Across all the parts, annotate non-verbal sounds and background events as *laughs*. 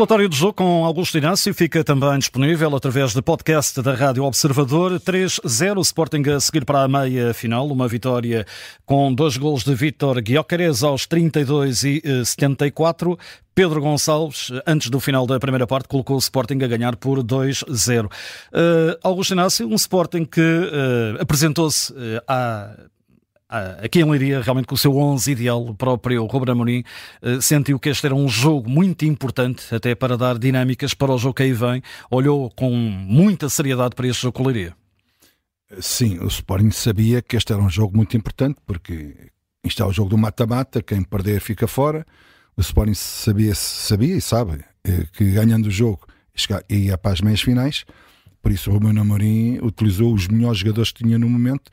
relatório do jogo com Augusto Inácio fica também disponível através do podcast da Rádio Observador. 3-0 Sporting a seguir para a meia final. Uma vitória com dois gols de Vítor Guiocares aos 32 e 74. Eh, Pedro Gonçalves, antes do final da primeira parte, colocou o Sporting a ganhar por 2-0. Uh, eh, Augusto Inácio, um Sporting que uh, apresentou-se uh, à aqui em Leiria, realmente com o seu 11 ideal, o próprio Ruben Amorim eh, sentiu que este era um jogo muito importante, até para dar dinâmicas para o jogo que aí vem. Olhou com muita seriedade para este jogo com Leiria. Sim, o Sporting sabia que este era um jogo muito importante, porque isto é o jogo do mata-mata, quem perder fica fora. O Sporting sabia, sabia e sabe eh, que ganhando o jogo ia para as meias finais, por isso o Ruben Amorim utilizou os melhores jogadores que tinha no momento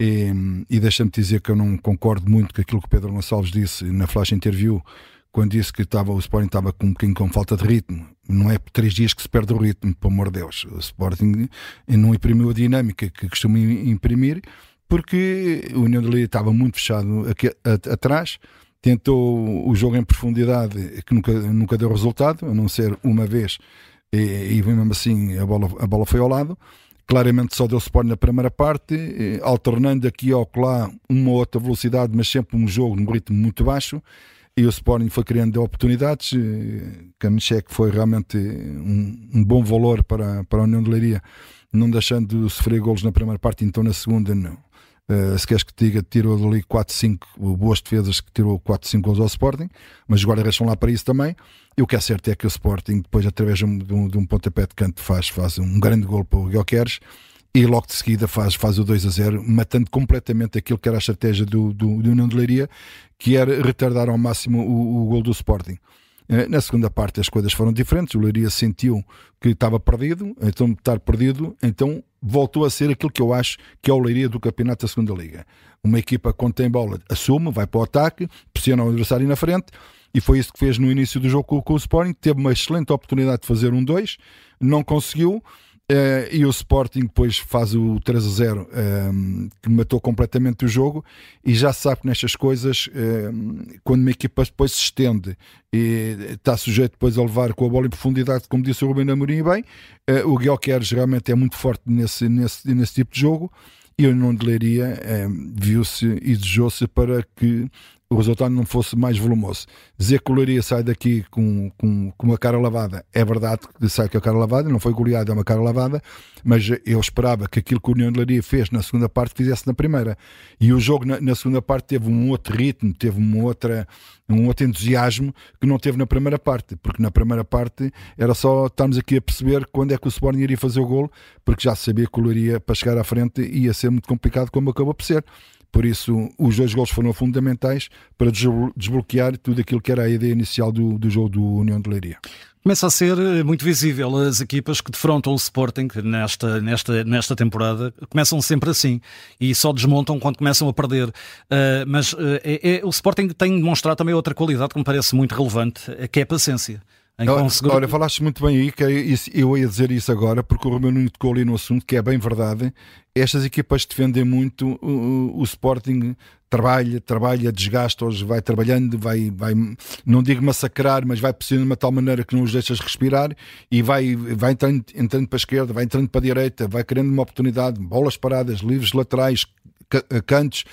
e, e deixa-me dizer que eu não concordo muito com aquilo que Pedro Gonçalves disse na flash interview, quando disse que estava, o Sporting estava com um bocadinho com falta de ritmo. Não é por três dias que se perde o ritmo, pelo amor de Deus. O Sporting não imprimiu a dinâmica que costuma imprimir, porque o União de Leiria estava muito fechado aqui, a, atrás, tentou o jogo em profundidade, que nunca, nunca deu resultado, a não ser uma vez, e, e mesmo assim a bola, a bola foi ao lado. Claramente só deu suporte na primeira parte, alternando aqui ou lá uma ou outra velocidade, mas sempre um jogo num ritmo muito baixo. E o Sporting foi criando oportunidades. Kamichek eh, foi realmente um, um, bom valor para, para a União de Leiria, não deixando de sofrer golos na primeira parte, então na segunda não. Uh, se queres que te diga, tirou ali 4, 5 boas defesas que tirou 4, 5 gols ao Sporting, mas agora restam lá para isso também. E o que é certo é que o Sporting, depois, através de um, de um pontapé de canto, faz, faz um grande gol para o Guilherme e logo de seguida faz, faz o 2 a 0, matando completamente aquilo que era a estratégia do, do, do União de Leiria, que era retardar ao máximo o, o gol do Sporting. Eh, na segunda parte as coisas foram diferentes, o Leiria sentiu que estava perdido, então estar perdido, então voltou a ser aquilo que eu acho que é o Leiria do campeonato da segunda liga. Uma equipa quando tem bola assume, vai para o ataque, pressiona o adversário na frente, e foi isso que fez no início do jogo com, o Sporting, teve uma excelente oportunidade de fazer um 2, não conseguiu, Uh, e o Sporting depois faz o 3 a 0 um, ehm, que matou completamente o jogo e já sabe que nestas coisas ehm, quando uma equipa depois se estende e está sujeito depois a levar com a bola em profundidade como disse o Rubem Amorim bem uh, o Guilherme geralmente é muito forte nesse, nesse, nesse tipo de jogo e o não de Leiria um, viu-se e desejou-se para que o resultado não fosse mais volumoso. Dizer que o Leiria sai daqui com, com, com uma cara lavada, é verdade que sai com a cara lavada, não foi goleado, é uma cara lavada, mas eu esperava que aquilo que o União de Leiria fez na segunda parte fizesse na primeira. E o jogo na, na segunda parte teve um outro ritmo, teve uma outra, um outro entusiasmo que não teve na primeira parte, porque na primeira parte era só estarmos aqui a perceber quando é que o Sporting iria fazer o gol, porque já sabia que o Leiria para chegar à frente ia ser muito complicado, como acabou por ser. Por isso, os dois gols foram fundamentais para desbloquear tudo aquilo que era a ideia inicial do, do jogo do União de Leiria. Começa a ser eh, muito visível as equipas que defrontam o Sporting nesta, nesta, nesta temporada. Começam sempre assim e só desmontam quando começam a perder. Uh, mas uh, é, é, o Sporting tem demonstrado também outra qualidade que me parece muito relevante, que é a paciência. Olha, olha, falaste muito bem aí, que é eu ia dizer isso agora, porque o Romeu Nuno tocou ali no assunto, que é bem verdade. Estas equipas defendem muito, o, o Sporting trabalha, trabalha, desgasta-os, vai trabalhando, vai, vai, não digo massacrar, mas vai pressionando de uma tal maneira que não os deixas respirar e vai, vai entrando, entrando para a esquerda, vai entrando para a direita, vai querendo uma oportunidade, bolas paradas, livres laterais, cantos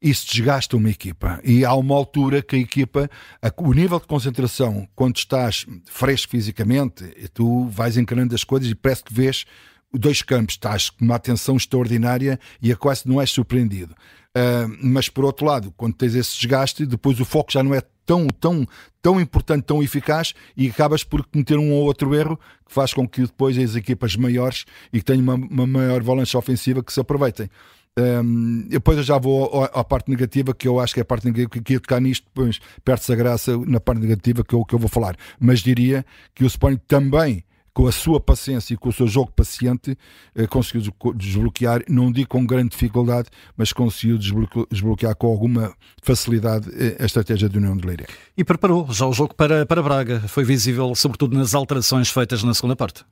isso desgasta uma equipa. E há uma altura que a equipa, a, o nível de concentração, quando estás fresco fisicamente, tu vais encarando as coisas e parece que vês dois campos, estás com uma atenção extraordinária e a quase não és surpreendido. Uh, mas por outro lado, quando tens esse desgaste, depois o foco já não é tão, tão, tão importante, tão eficaz e acabas por cometer um ou outro erro que faz com que depois as equipas maiores e que tenham uma, uma maior valência ofensiva que se aproveitem. Um, depois eu já vou à, parte negativa, que eu acho que é a parte negativa, que ia tocar nisto, depois perde-se a graça na parte negativa que eu, que eu vou falar. Mas diria que o Sporting também, com a sua paciência e com o seu jogo paciente, eh, conseguiu desbloquear, não digo com grande dificuldade, mas conseguiu desbloquear, desbloquear com alguma facilidade eh, a estratégia do União de Leiria. E preparou já o jogo para, para Braga. Foi visível, sobretudo nas alterações feitas na segunda parte.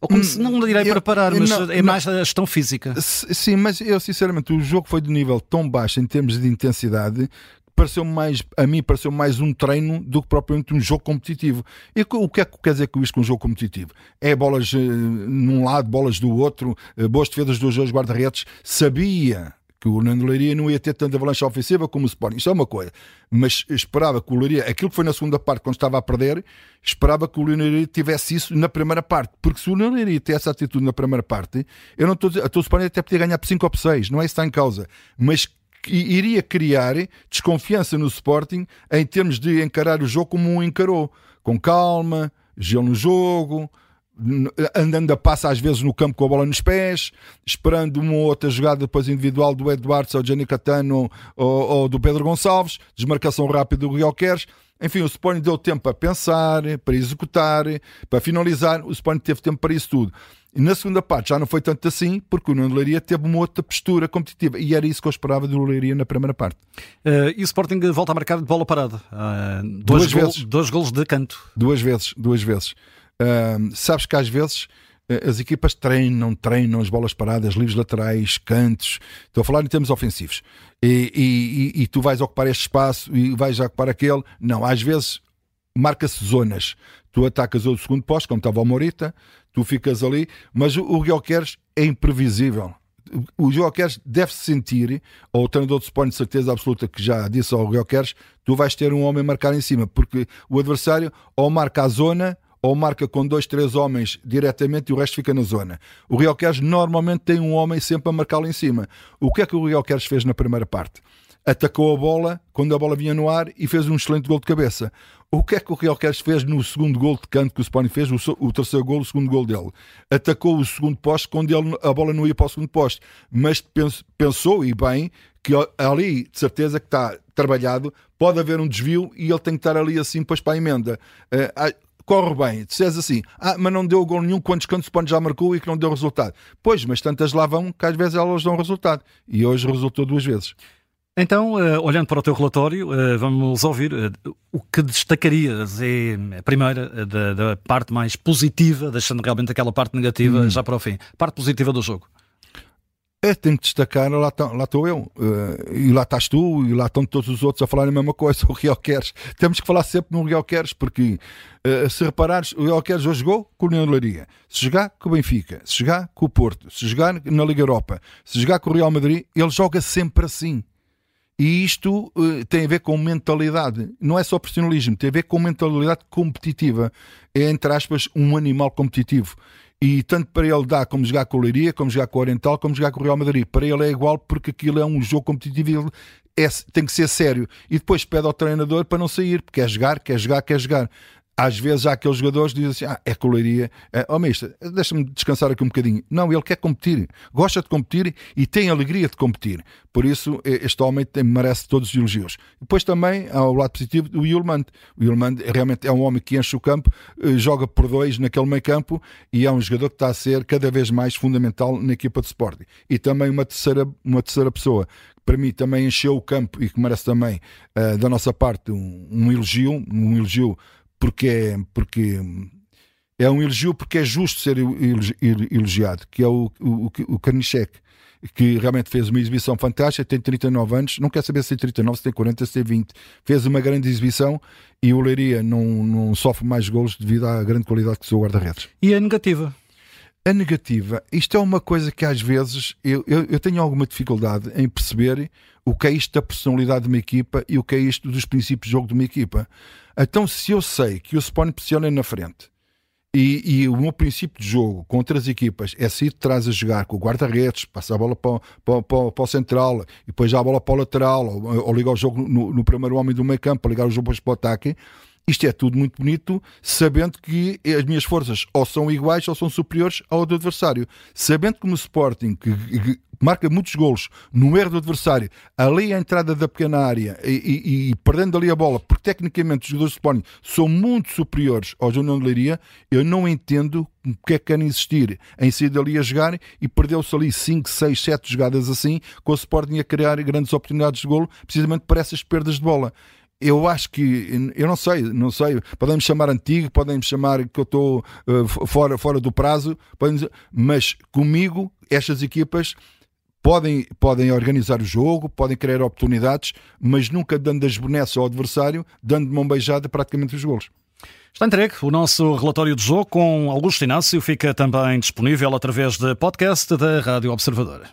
Ou como se, não direi para parar, mas não, é mais a gestão física. Sim, mas eu sinceramente, o jogo foi de nível tão baixo em termos de intensidade pareceu mais, a mim pareceu mais um treino do que propriamente um jogo competitivo. E o que é que quer dizer com isto com um jogo competitivo? É bolas uh, num lado, bolas do outro, uh, boas defesas dos dois guarda-redes. Sabia que o Nando Leiria não ia ter tanta avalanche ofensiva como o Sporting. Isto é uma coisa. Mas esperava que o Leiria, aquilo que foi na segunda parte, quando estava a perder, esperava que o Leiria tivesse isso na primeira parte. Porque se o Leiria tivesse essa atitude na primeira parte, eu não estou a dizer, o Sporting até podia ganhar por 5 ou por 6, não é isso que está em causa. Mas iria criar desconfiança no Sporting em termos de encarar o jogo como um encarou, com calma, gelo no jogo, andando a passa às vezes no campo com a bola nos pés, esperando uma ou outra jogada depois individual do Eduardo ou Gianni Catano ou, ou, do Pedro Gonçalves, desmarcação rápida do Rio Queres. Enfim, o Sporting deu tempo para pensar, para executar, para finalizar. O Sporting teve tempo para isso tudo. E na segunda parte já não foi tanto assim, porque o Nuno Leiria teve uma outra postura competitiva. E era isso que eu esperava do Leiria na primeira parte. Uh, e o Sporting volta a marcar de bola parada. Uh, dois, duas gol, vezes. Dois golos de canto. Duas vezes, duas vezes. Sabes que às vezes eh, as equipas treinam, treinam as bolas paradas, livros laterais, cantos. Estou a falar em termos ofensivos. E, e, e, e tu vais ocupar este espaço e vais ocupar aquele. Não, às vezes marca-se zonas. Tu atacas o segundo posto, como estava o Morita, tu ficas ali, mas o, o Guilherme é imprevisível. O Guilherme deve se sentir, ou o treinador de Sporting de certeza absoluta que já disse ao Guilherme, tu vais ter um homem marcar em cima, porque o adversário ou marca a zona ou marca com dois, três homens diretamente e o resto fica na zona. O Real Queres normalmente tem um homem sempre a marcá-lo em cima. O que é que o Real Queres fez na primeira parte? Atacou a bola quando a bola vinha no ar e fez um excelente gol de cabeça. O que é que o Real Queres fez no segundo gol de canto que o Sporting fez, o, o terceiro gol, o segundo gol dele? Atacou o segundo poste quando ele, a bola não ia para o segundo poste, mas pensou, e bem, que ali, de certeza que está trabalhado, pode haver um desvio e ele tem que estar ali assim depois para a emenda. Corre bem. Disseres assim, ah, mas não deu gol nenhum, quantos cantos o Sporting já marcou e que não deu resultado. Pois, mas tantas lá vão que às vezes elas dão resultado. E hoje resultou duas vezes. Então, uh, olhando para o teu relatório, uh, vamos ouvir uh, o que destacarias é a primeira da, da, parte mais positiva, deixando realmente aquela parte negativa hum. já para o fim. Parte positiva do jogo. É, tenho que destacar, lá estou eu, uh, e lá estás tu, e lá estão todos os outros a falar a mesma coisa, *laughs* o Real Queres. Temos que falar sempre no Real Queres, porque uh, se reparares, o Real Queres hoje jogou com o Leiria, se jogar com o Benfica, se jogar com o Porto, se jogar na Liga Europa, se jogar com o Real Madrid, ele joga sempre assim. E isto uh, tem a ver com mentalidade, não é só profissionalismo, tem a ver com mentalidade competitiva. É, entre aspas, um animal competitivo. E tanto para ele dá como jogar com o Leiria, como jogar com o Oriental, como jogar com o Real Madrid. Para ele é igual porque aquilo é um jogo competitivo ele é, tem que ser sério. E depois pede ao treinador para não sair, porque quer jogar, quer jogar, quer jogar às vezes há aqueles jogadores que dizem assim: ah, é coleiria, é, oh mister, deixa-me descansar aqui um bocadinho. Não, ele quer competir, gosta de competir e tem alegria de competir. Por isso, este homem tem, merece todos os elogios. Depois também há o lado positivo do Yulman. O Yulman realmente é um homem que enche o campo, eh, joga por dois naquele meio campo e é um jogador que está a ser cada vez mais fundamental na equipa de Sporting. E também uma terceira, uma terceira pessoa para mim também encheu o campo e que merece também uh, da nossa parte um, um elogio, um elogio porque é, porque é um elogio porque é justo ser elogiado, que é o, o, o que realmente fez uma exibição fantástica, tem 39 anos, não quer saber se tem 39, se tem 40, se tem 20. Fez uma grande exibição e o Leiria não, não sofre mais golos devido à grande qualidade que o seu guarda-redes. E a negativa? A negativa, isto é uma coisa que às vezes eu, eu, eu, tenho alguma dificuldade em perceber o que é isto da personalidade de uma equipa e o que é isto dos princípios de jogo de uma equipa. Então, se eu sei que o Spawn pressiona na frente e, e, o meu princípio de jogo com outras equipas é sair de trás a jogar com o guarda-redes, passar a bola para, para, para, para, o central e depois já a bola para o lateral, ou, ou ligar o jogo no, no primeiro homem do meio campo, ligar o jogo para o ataque, isto é tudo muito bonito, sabendo que as minhas forças ou são iguais ou são superiores ao do adversário. Sabendo que no Sporting, que, que marca muitos golos no erro do adversário, ali a entrada da pequena área e, e, e perdendo ali a bola, porque tecnicamente os jogadores de Sporting são muito superiores aos União de Leiria, eu não entendo porque é que querem insistir em sair dali a jogar e perdeu-se ali 5, 6, 7 jogadas assim, com o Sporting a criar grandes oportunidades de golo, precisamente para essas perdas de bola eu acho que, eu não sei, não sei, podemos chamar antigo, podemos chamar que eu estou uh, fora, fora do prazo, mas comigo, estas equipas podem, podem organizar o jogo, podem criar oportunidades, mas nunca dando as bonecas ao adversário, dando de mão beijada praticamente os golos. Está entregue o nosso relatório de jogo com Augusto Inácio, fica também disponível através de podcast da Rádio Observador.